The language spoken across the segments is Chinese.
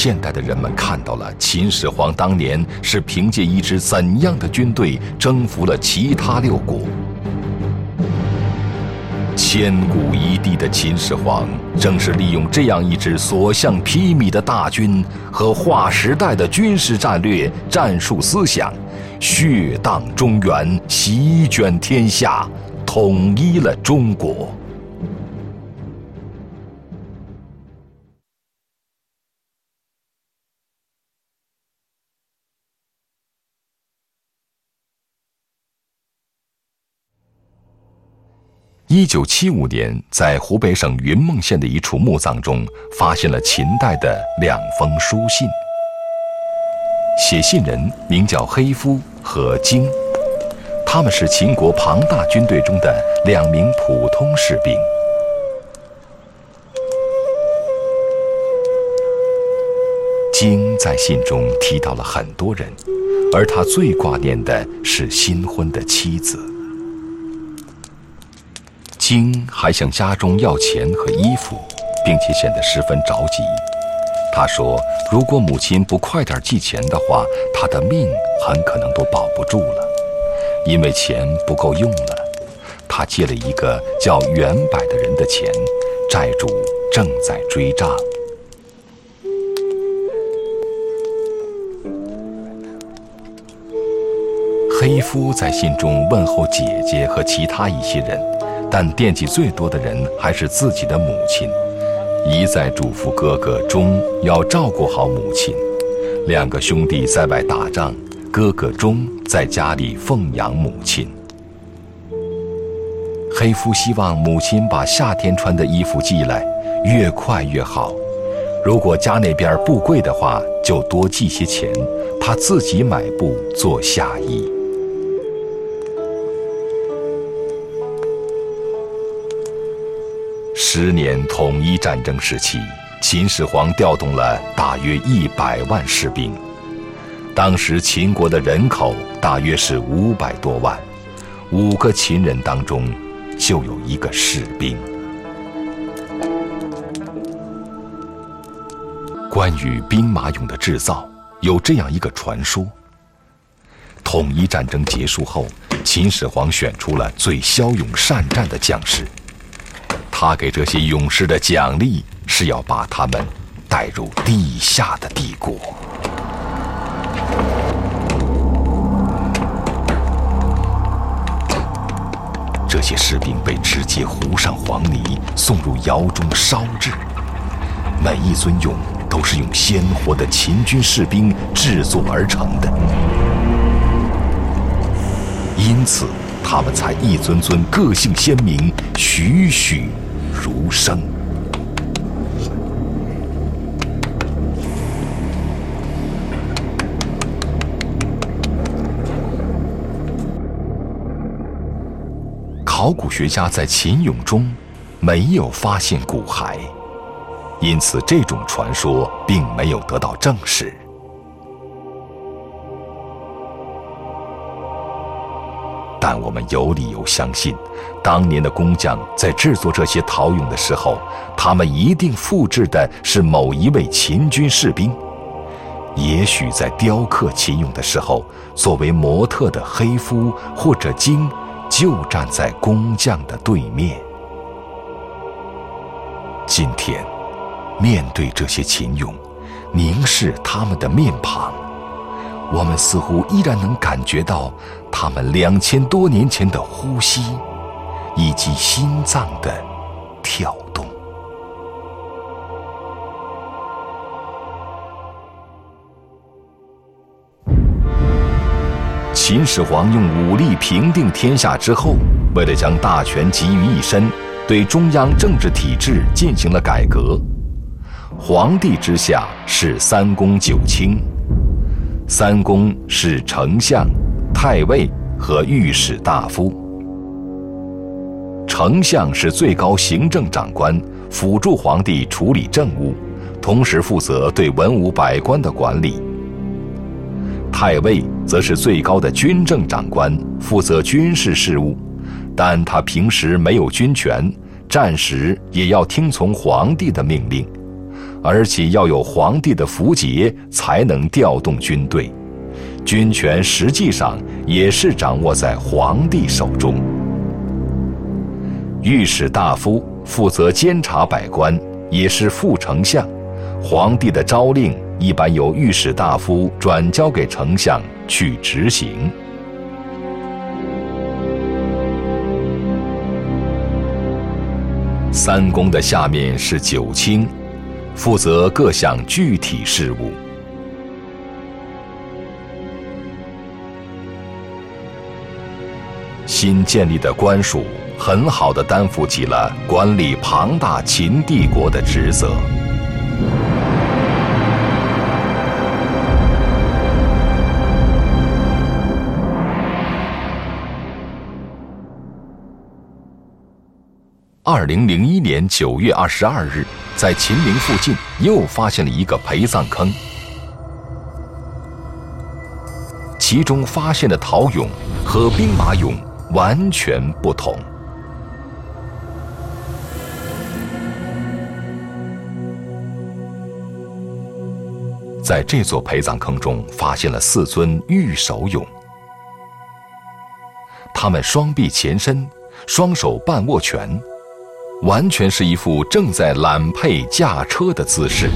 现代的人们看到了秦始皇当年是凭借一支怎样的军队征服了其他六国。千古一帝的秦始皇，正是利用这样一支所向披靡的大军和划时代的军事战略、战术思想，血荡中原，席卷天下，统一了中国。一九七五年，在湖北省云梦县的一处墓葬中，发现了秦代的两封书信。写信人名叫黑夫和荆，他们是秦国庞大军队中的两名普通士兵。荆在信中提到了很多人，而他最挂念的是新婚的妻子。金还向家中要钱和衣服，并且显得十分着急。他说：“如果母亲不快点寄钱的话，他的命很可能都保不住了，因为钱不够用了。他借了一个叫袁柏的人的钱，债主正在追账。”黑夫在信中问候姐姐和其他一些人。但惦记最多的人还是自己的母亲，一再嘱咐哥哥忠要照顾好母亲。两个兄弟在外打仗，哥哥忠在家里奉养母亲。黑夫希望母亲把夏天穿的衣服寄来，越快越好。如果家那边布贵的话，就多寄些钱，他自己买布做夏衣。十年统一战争时期，秦始皇调动了大约一百万士兵。当时秦国的人口大约是五百多万，五个秦人当中就有一个士兵。关于兵马俑的制造，有这样一个传说：统一战争结束后，秦始皇选出了最骁勇善战的将士。他给这些勇士的奖励是要把他们带入地下的帝国。这些士兵被直接糊上黄泥，送入窑中烧制。每一尊俑都是用鲜活的秦军士兵制作而成的，因此他们才一尊尊个性鲜明，栩栩。如生。考古学家在秦俑中没有发现骨骸，因此这种传说并没有得到证实。但我们有理由相信，当年的工匠在制作这些陶俑的时候，他们一定复制的是某一位秦军士兵。也许在雕刻秦俑的时候，作为模特的黑夫或者荆就站在工匠的对面。今天，面对这些秦俑，凝视他们的面庞。我们似乎依然能感觉到他们两千多年前的呼吸，以及心脏的跳动。秦始皇用武力平定天下之后，为了将大权集于一身，对中央政治体制进行了改革。皇帝之下是三公九卿。三公是丞相、太尉和御史大夫。丞相是最高行政长官，辅助皇帝处理政务，同时负责对文武百官的管理。太尉则是最高的军政长官，负责军事事务，但他平时没有军权，战时也要听从皇帝的命令。而且要有皇帝的符节才能调动军队，军权实际上也是掌握在皇帝手中。御史大夫负责监察百官，也是副丞相。皇帝的诏令一般由御史大夫转交给丞相去执行。三公的下面是九卿，负责各项具体事务。新建立的官署很好的担负起了管理庞大秦帝国的职责。二零零一年九月二十二日，在秦陵附近又发现了一个陪葬坑，其中发现的陶俑和兵马俑完全不同。在这座陪葬坑中，发现了四尊玉手俑，他们双臂前伸，双手半握拳。完全是一副正在揽辔驾车的姿势。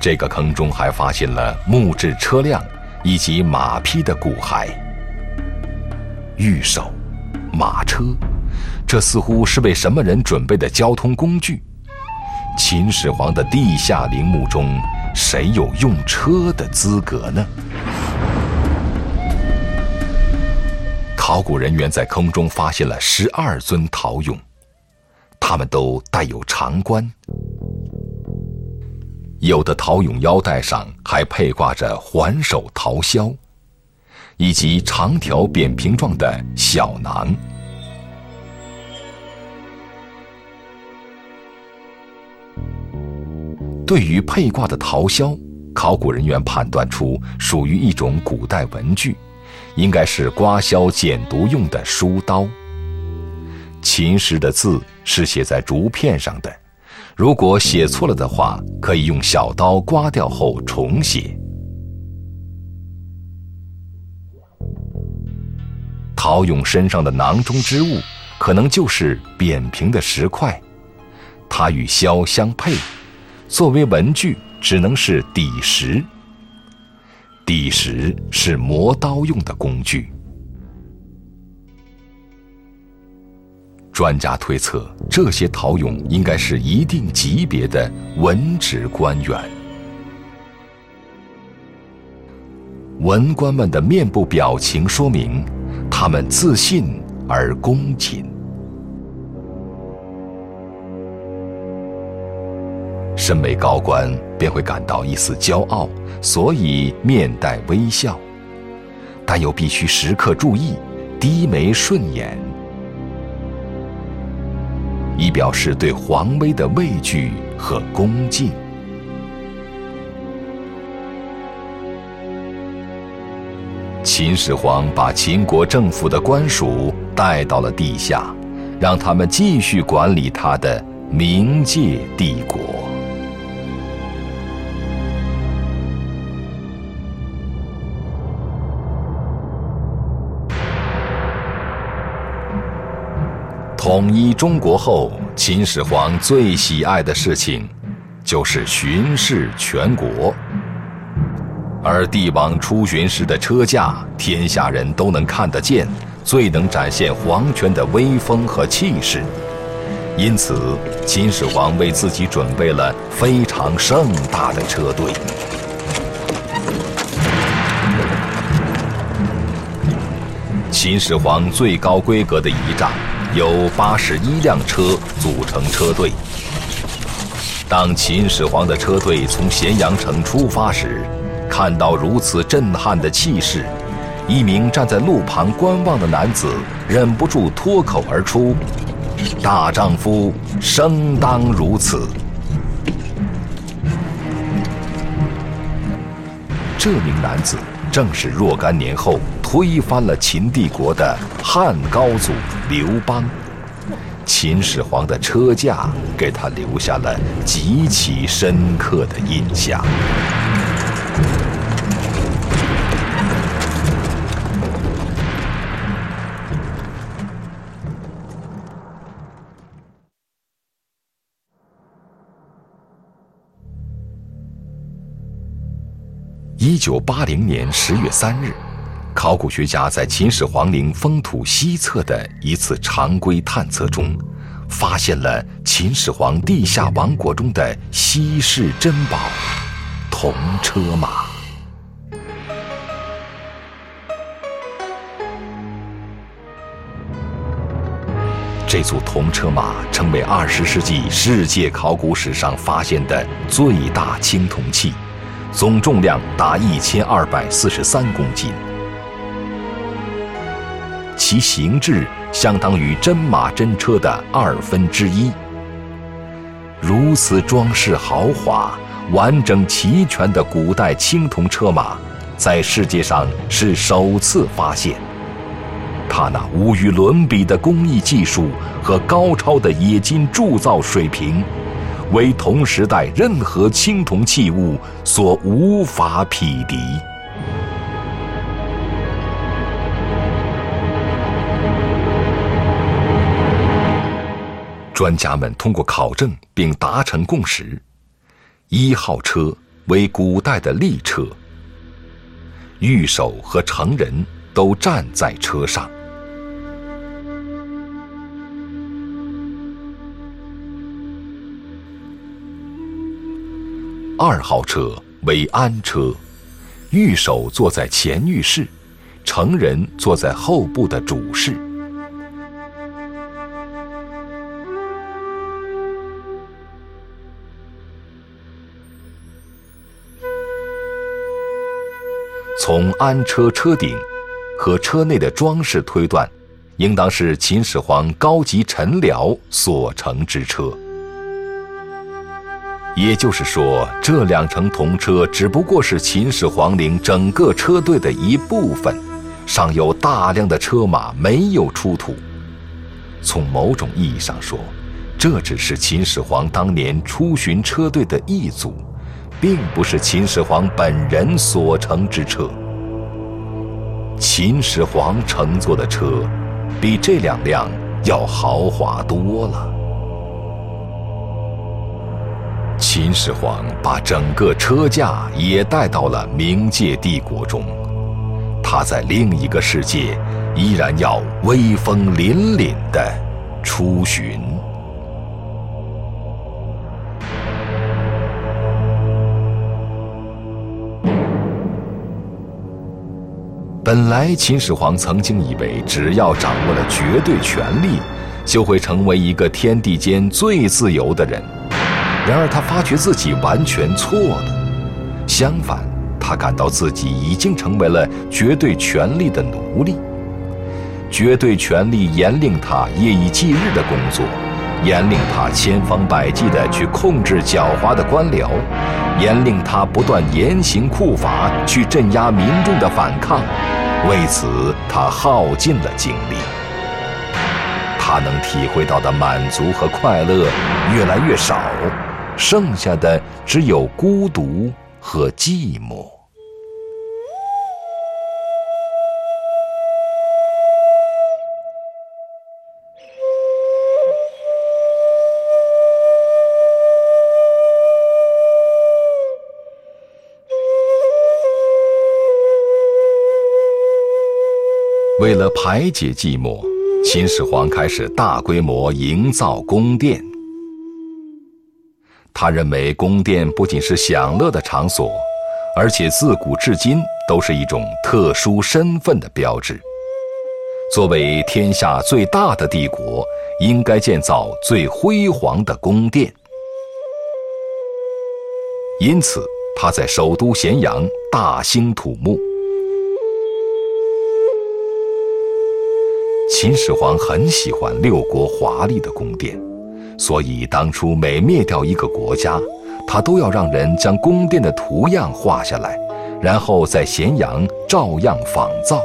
这个坑中还发现了木质车辆以及马匹的骨骸。玉手、马车，这似乎是为什么人准备的交通工具？秦始皇的地下陵墓中，谁有用车的资格呢？考古人员在坑中发现了十二尊陶俑，他们都带有长冠，有的陶俑腰带上还佩挂着环首陶箫，以及长条扁平状的小囊。对于佩挂的陶箫，考古人员判断出属于一种古代文具，应该是刮削简牍用的书刀。秦时的字是写在竹片上的，如果写错了的话，可以用小刀刮掉后重写。陶俑身上的囊中之物，可能就是扁平的石块，它与箫相配。作为文具，只能是底石。底石是磨刀用的工具。专家推测，这些陶俑应该是一定级别的文职官员。文官们的面部表情说明，他们自信而恭谨。身为高官，便会感到一丝骄傲，所以面带微笑，但又必须时刻注意低眉顺眼，以表示对皇威的畏惧和恭敬。秦始皇把秦国政府的官署带到了地下，让他们继续管理他的冥界帝国。统一中国后，秦始皇最喜爱的事情，就是巡视全国。而帝王出巡时的车驾，天下人都能看得见，最能展现皇权的威风和气势。因此，秦始皇为自己准备了非常盛大的车队。秦始皇最高规格的仪仗。由八十一辆车组成车队。当秦始皇的车队从咸阳城出发时，看到如此震撼的气势，一名站在路旁观望的男子忍不住脱口而出：“大丈夫生当如此。”这名男子正是若干年后推翻了秦帝国的汉高祖刘邦。秦始皇的车驾给他留下了极其深刻的印象。一九八零年十月三日，考古学家在秦始皇陵封土西侧的一次常规探测中，发现了秦始皇地下王国中的稀世珍宝——铜车马。这组铜车马成为二十世纪世界考古史上发现的最大青铜器。总重量达一千二百四十三公斤，其形制相当于真马真车的二分之一。如此装饰豪华、完整齐全的古代青铜车马，在世界上是首次发现。它那无与伦比的工艺技术和高超的冶金铸造水平。为同时代任何青铜器物所无法匹敌。专家们通过考证并达成共识：一号车为古代的立车，御手和成人都站在车上。二号车为安车，御手坐在前御室，成人坐在后部的主室。从安车车顶和车内的装饰推断，应当是秦始皇高级臣僚所乘之车。也就是说，这两乘铜车只不过是秦始皇陵整个车队的一部分，尚有大量的车马没有出土。从某种意义上说，这只是秦始皇当年出巡车队的一组，并不是秦始皇本人所乘之车。秦始皇乘坐的车，比这两辆要豪华多了。秦始皇把整个车驾也带到了冥界帝国中，他在另一个世界依然要威风凛凛的出巡。本来秦始皇曾经以为，只要掌握了绝对权力，就会成为一个天地间最自由的人。然而，他发觉自己完全错了。相反，他感到自己已经成为了绝对权力的奴隶。绝对权力严令他夜以继日的工作，严令他千方百计地去控制狡猾的官僚，严令他不断严刑酷法去镇压民众的反抗。为此，他耗尽了精力。他能体会到的满足和快乐越来越少。剩下的只有孤独和寂寞。为了排解寂寞，秦始皇开始大规模营造宫殿。他认为宫殿不仅是享乐的场所，而且自古至今都是一种特殊身份的标志。作为天下最大的帝国，应该建造最辉煌的宫殿。因此，他在首都咸阳大兴土木。秦始皇很喜欢六国华丽的宫殿。所以，当初每灭掉一个国家，他都要让人将宫殿的图样画下来，然后在咸阳照样仿造。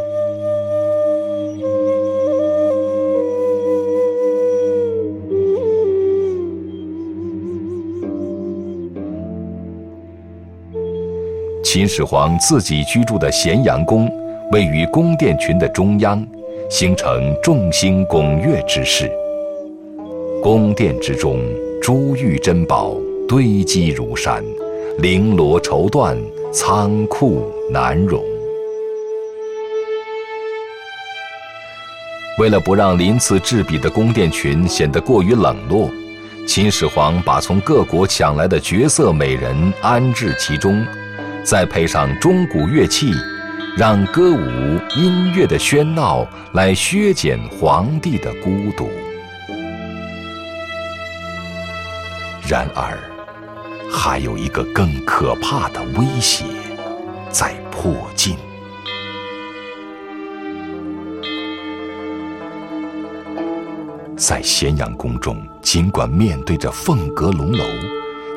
秦始皇自己居住的咸阳宫，位于宫殿群的中央，形成众星拱月之势。宫殿之中，珠玉珍宝堆积如山，绫罗绸缎仓库难容。为了不让鳞次栉比的宫殿群显得过于冷落，秦始皇把从各国抢来的绝色美人安置其中。再配上钟鼓乐器，让歌舞音乐的喧闹来削减皇帝的孤独。然而，还有一个更可怕的威胁在迫近。在咸阳宫中，尽管面对着凤阁龙楼，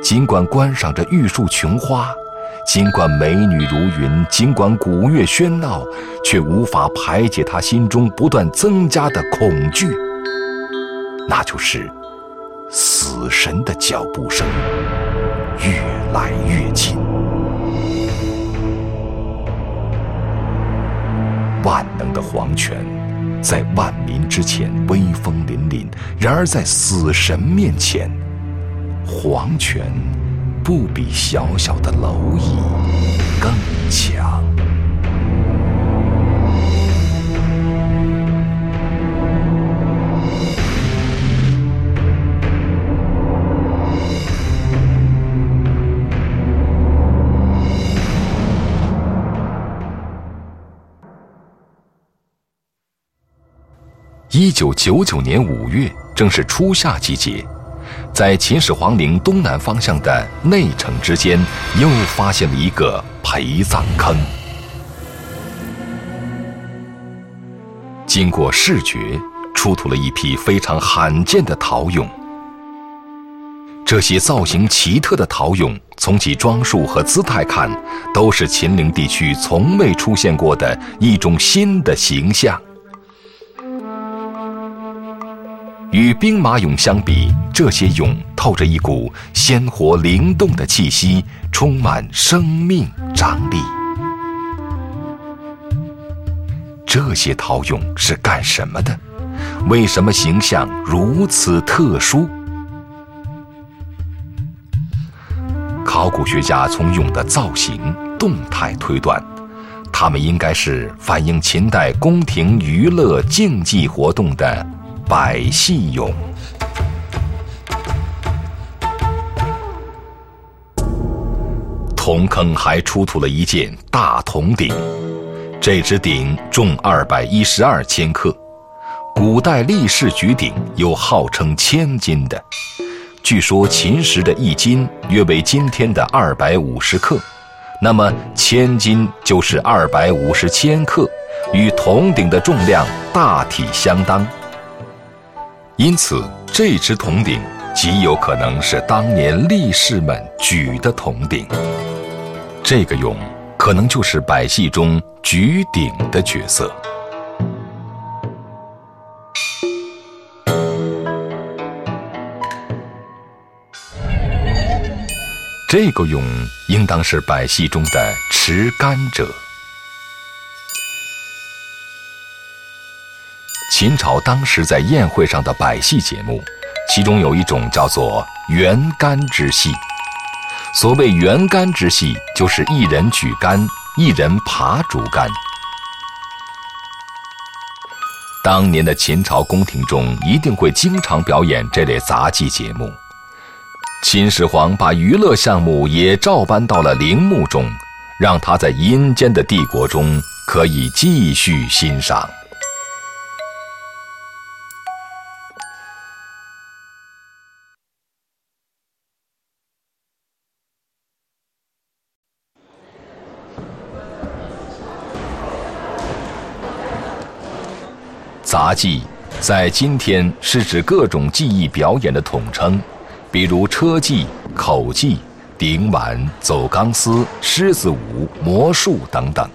尽管观赏着玉树琼花。尽管美女如云，尽管鼓乐喧闹，却无法排解他心中不断增加的恐惧。那就是死神的脚步声越来越近。万能的皇权在万民之前威风凛凛，然而在死神面前，皇权。不比小小的蝼蚁更强。一九九九年五月，正是初夏季节。在秦始皇陵东南方向的内城之间，又发现了一个陪葬坑。经过视觉，出土了一批非常罕见的陶俑。这些造型奇特的陶俑，从其装束和姿态看，都是秦陵地区从未出现过的一种新的形象。与兵马俑相比，这些俑透着一股鲜活灵动的气息，充满生命张力。这些陶俑是干什么的？为什么形象如此特殊？考古学家从俑的造型动态推断，它们应该是反映秦代宫廷娱乐竞技活动的。百戏俑，铜坑还出土了一件大铜鼎，这只鼎重二百一十二千克。古代立式举鼎有号称千斤的，据说秦时的一斤约为今天的二百五十克，那么千斤就是二百五十千克，与铜鼎的重量大体相当。因此，这只铜鼎极有可能是当年力士们举的铜鼎。这个俑可能就是百戏中举鼎的角色。这个俑应当是百戏中的持竿者。秦朝当时在宴会上的百戏节目，其中有一种叫做圆竿之戏。所谓圆竿之戏，就是一人举竿，一人爬竹竿。当年的秦朝宫廷中一定会经常表演这类杂技节目。秦始皇把娱乐项目也照搬到了陵墓中，让他在阴间的帝国中可以继续欣赏。杂技在今天是指各种技艺表演的统称，比如车技、口技、顶碗、走钢丝、狮子舞、魔术等等。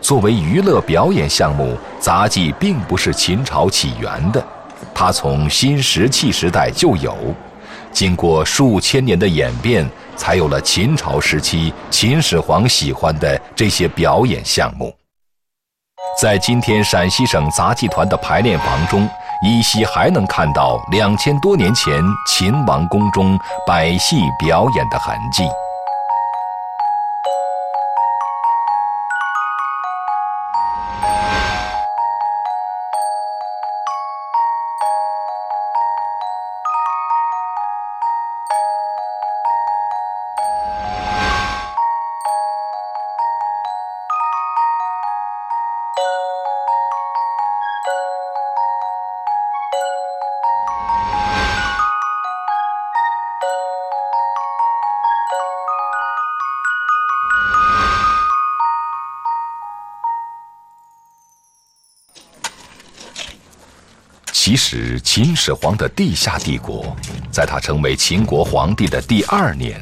作为娱乐表演项目，杂技并不是秦朝起源的，它从新石器时代就有，经过数千年的演变，才有了秦朝时期秦始皇喜欢的这些表演项目。在今天陕西省杂技团的排练房中，依稀还能看到两千多年前秦王宫中百戏表演的痕迹。其实，秦始皇的地下帝国，在他成为秦国皇帝的第二年，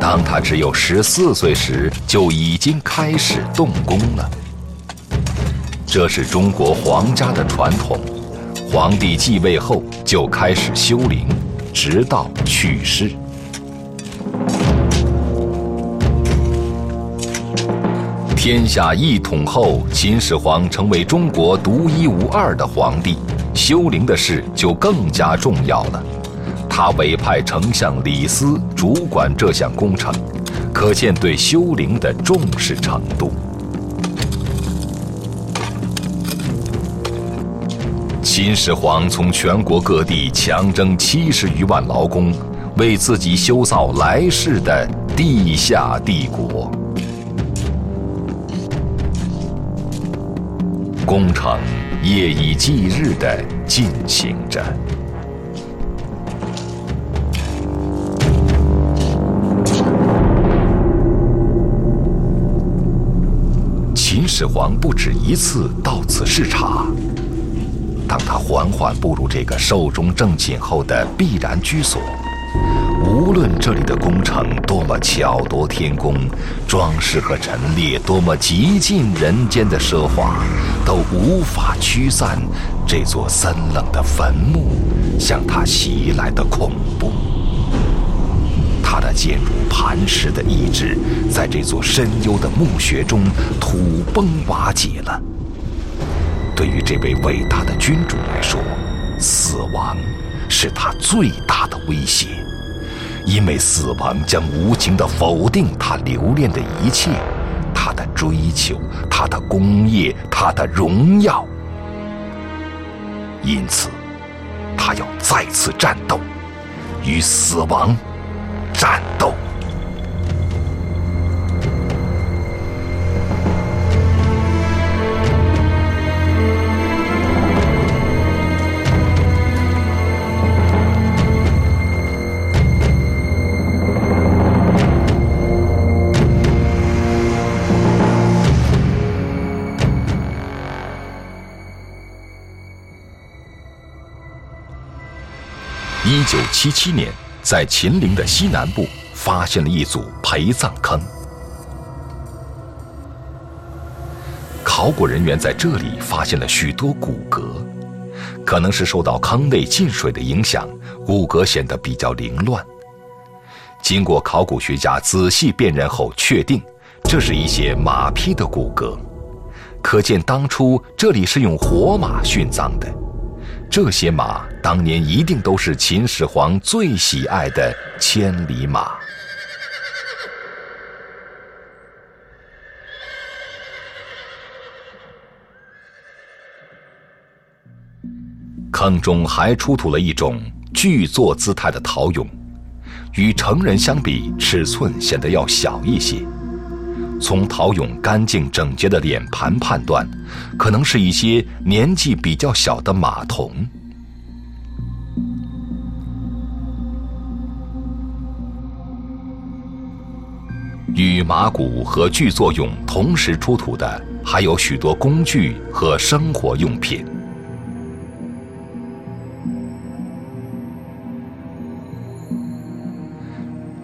当他只有十四岁时，就已经开始动工了。这是中国皇家的传统，皇帝继位后就开始修陵，直到去世。天下一统后，秦始皇成为中国独一无二的皇帝。修陵的事就更加重要了，他委派丞相李斯主管这项工程，可见对修陵的重视程度。秦始皇从全国各地强征七十余万劳工，为自己修造来世的地下帝国。工程。夜以继日的进行着。秦始皇不止一次到此视察。当他缓缓步入这个寿终正寝后的必然居所。无论这里的工程多么巧夺天工，装饰和陈列多么极尽人间的奢华，都无法驱散这座森冷的坟墓向他袭来的恐怖。他的坚如磐石的意志，在这座深幽的墓穴中土崩瓦解了。对于这位伟大的君主来说，死亡是他最大的威胁。因为死亡将无情地否定他留恋的一切，追求，他的功业，他的荣耀。因此，他要再次战斗，与死亡战九七七年，在秦陵的西南部发现了一组陪葬坑。考古人员在这里发现了许多骨骼，可能是受到坑内进水的影响，骨骼显得比较凌乱。经过考古学家仔细辨认后，确定这是一些马匹的骨骼，可见当初这里是用活马殉葬的。这些马当年一定都是秦始皇最喜爱的千里马。坑中还出土了一种巨坐姿态的陶俑，与成人相比，尺寸显得要小一些。从陶俑干净整洁的脸盘判断，可能是一些年纪比较小的马童。与马骨和巨作俑同时出土的，还有许多工具和生活用品。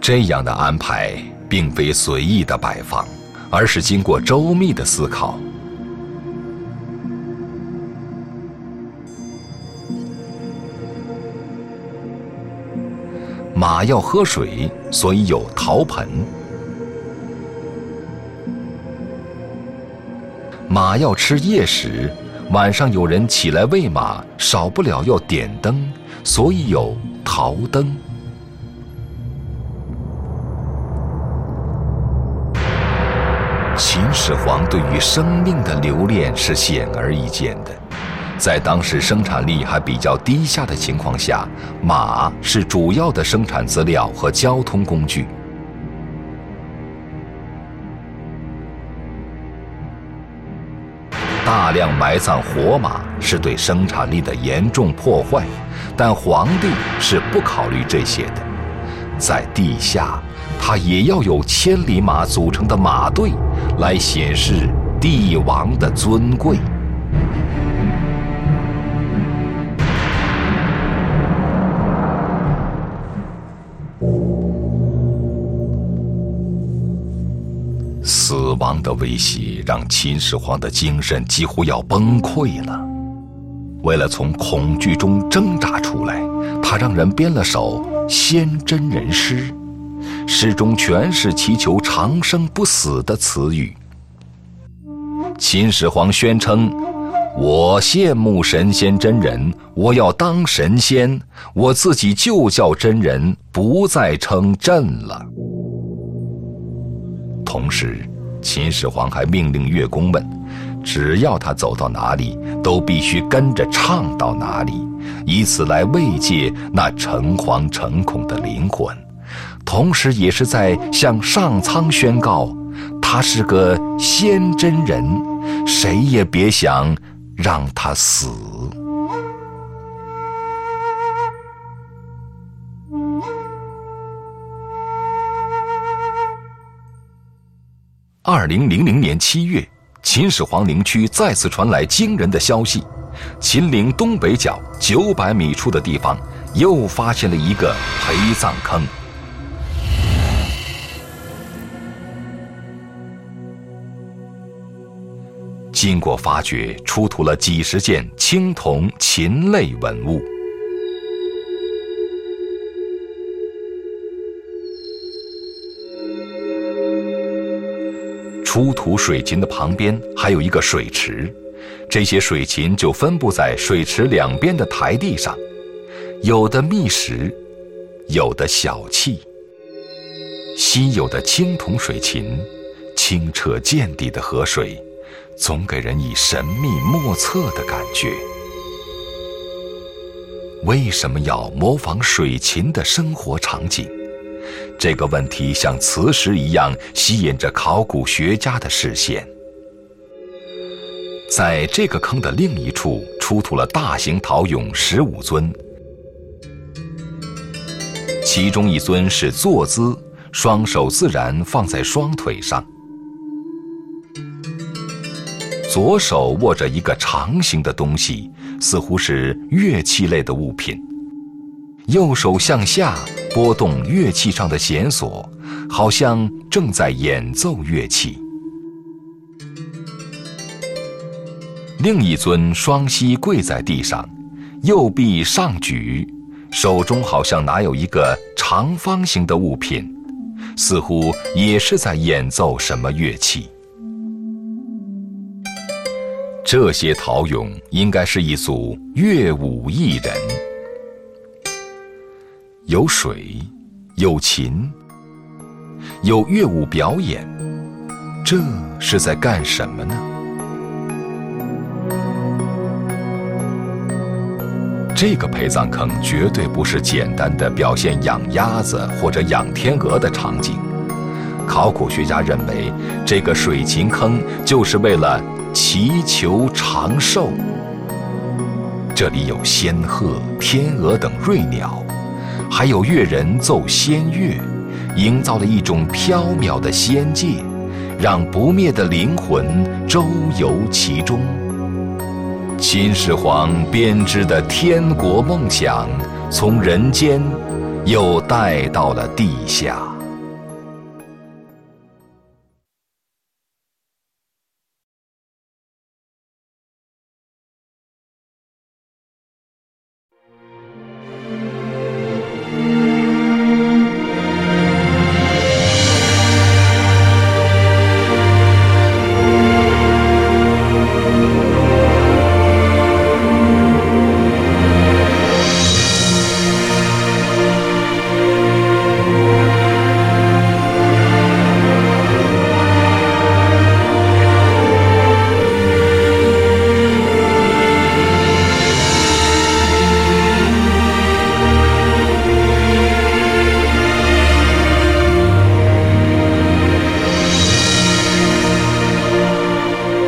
这样的安排并非随意的摆放，而是经过周密的思考。马要喝水，所以有陶盆；马要吃夜食，晚上有人起来喂马，少不了要点灯，所以有陶灯。始皇对于生命的留恋是显而易见的。在当时生产力还比较低下的情况下，马是主要的生产资料和交通工具。大量埋葬活马是对生产力的严重破坏，但皇帝是不考虑这些的。在地下，他也要有千里马组成的马队，来显示帝王的尊贵。死亡的威胁让秦始皇的精神几乎要崩溃了。为了从恐惧中挣扎出来，他让人编了首仙真人诗，诗中全是祈求长生不死的词语。秦始皇宣称：“我羡慕神仙真人，我要当神仙，我自己就叫真人，不再称朕了。”同时。秦始皇还命令乐工们，只要他走到哪里，都必须跟着唱到哪里，以此来慰藉那诚惶诚恐的灵魂，同时也是在向上苍宣告，他是个仙真人，谁也别想让他死。二零零零年七月，秦始皇陵区再次传来惊人的消息：秦陵东北角九百米处的地方，又发现了一个陪葬坑。经过发掘，出土了几十件青铜禽类文物。出土水禽的旁边还有一个水池，这些水禽就分布在水池两边的台地上，有的觅食，有的小憩。稀有的青铜水禽，清澈见底的河水，总给人以神秘莫测的感觉。为什么要模仿水禽的生活场景？这个问题像磁石一样吸引着考古学家的视线。在这个坑的另一处，出土了大型陶俑十五尊，其中一尊是坐姿，双手自然放在双腿上，左手握着一个长形的东西，似乎是乐器类的物品。右手向下拨动乐器上的弦索，好像正在演奏乐器。另一尊双膝跪在地上，右臂上举，手中好像拿有一个长方形的物品，似乎也是在演奏什么乐器。这些陶俑应该是一组乐舞艺人。有水，有琴，有乐舞表演，这是在干什么呢？这个陪葬坑绝对不是简单的表现养鸭子或者养天鹅的场景。考古学家认为，这个水琴坑就是为了祈求长寿。这里有仙鹤、天鹅等瑞鸟。还有乐人奏仙乐，营造了一种飘渺的仙界，让不灭的灵魂周游其中。秦始皇编织的天国梦想，从人间又带到了地下。